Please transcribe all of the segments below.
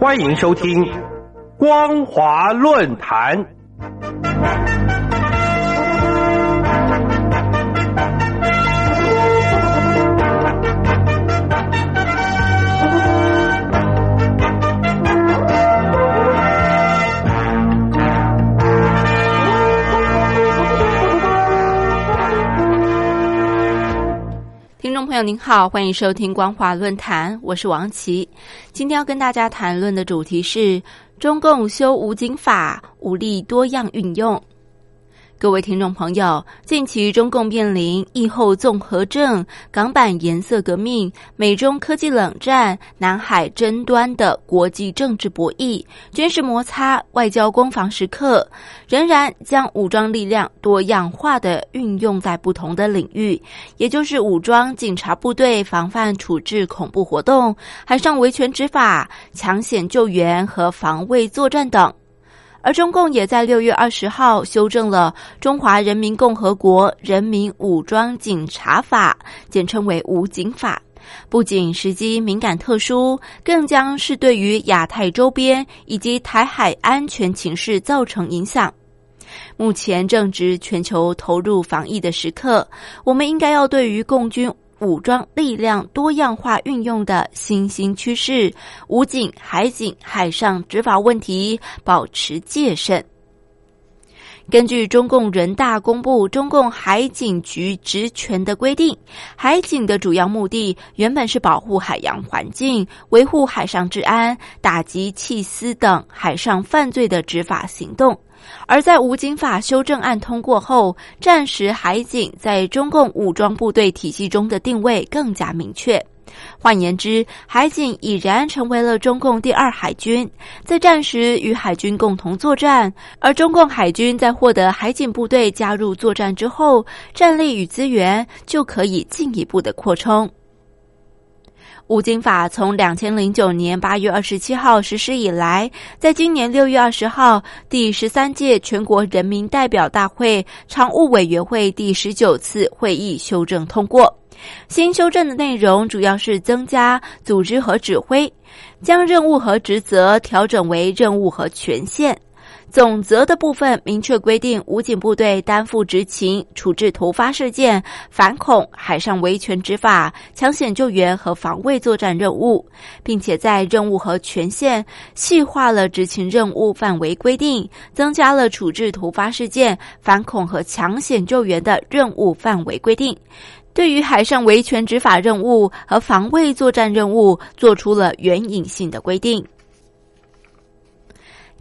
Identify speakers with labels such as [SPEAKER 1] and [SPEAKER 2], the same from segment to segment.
[SPEAKER 1] 欢迎收听光华论坛。
[SPEAKER 2] 朋友您好，欢迎收听光华论坛，我是王琦。今天要跟大家谈论的主题是中共修武警法，武力多样运用。各位听众朋友，近期中共面临疫后综合症、港版颜色革命、美中科技冷战、南海争端的国际政治博弈、军事摩擦、外交攻防时刻，仍然将武装力量多样化的运用在不同的领域，也就是武装警察部队防范处置恐怖活动、海上维权执法、抢险救援和防卫作战等。而中共也在六月二十号修正了《中华人民共和国人民武装警察法》，简称为武警法。不仅时机敏感特殊，更将是对于亚太周边以及台海安全情势造成影响。目前正值全球投入防疫的时刻，我们应该要对于共军。武装力量多样化运用的新兴趋势，武警、海警、海上执法问题保持戒慎。根据中共人大公布中共海警局职权的规定，海警的主要目的原本是保护海洋环境、维护海上治安、打击弃私等海上犯罪的执法行动。而在武警法修正案通过后，战时海警在中共武装部队体系中的定位更加明确。换言之，海警已然成为了中共第二海军，在战时与海军共同作战。而中共海军在获得海警部队加入作战之后，战力与资源就可以进一步的扩充。武警法从两千零九年八月二十七号实施以来，在今年六月二十号第十三届全国人民代表大会常务委员会第十九次会议修正通过。新修正的内容主要是增加组织和指挥，将任务和职责调整为任务和权限。总则的部分明确规定，武警部队担负执勤、处置突发事件、反恐、海上维权执法、抢险救援和防卫作战任务，并且在任务和权限细化了执勤任务范围规定，增加了处置突发事件、反恐和抢险救援的任务范围规定。对于海上维权执法任务和防卫作战任务，做出了援引性的规定。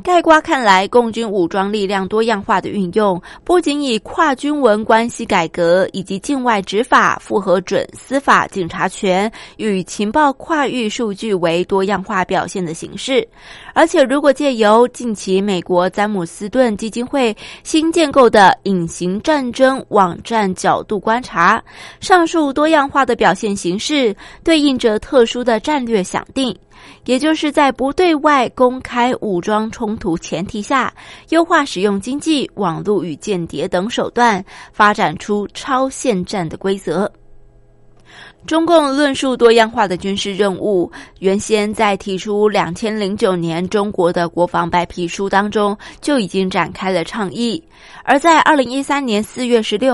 [SPEAKER 2] 盖瓜看来，共军武装力量多样化的运用，不仅以跨军文关系改革以及境外执法、复核准司法警察权与情报跨域数据为多样化表现的形式，而且如果借由近期美国詹姆斯顿基金会新建构的隐形战争网站角度观察，上述多样化的表现形式对应着特殊的战略想定。也就是在不对外公开武装冲突前提下，优化使用经济、网络与间谍等手段，发展出超限战的规则。中共论述多样化的军事任务，原先在提出两千零九年中国的国防白皮书当中就已经展开了倡议，而在二零一三年四月十六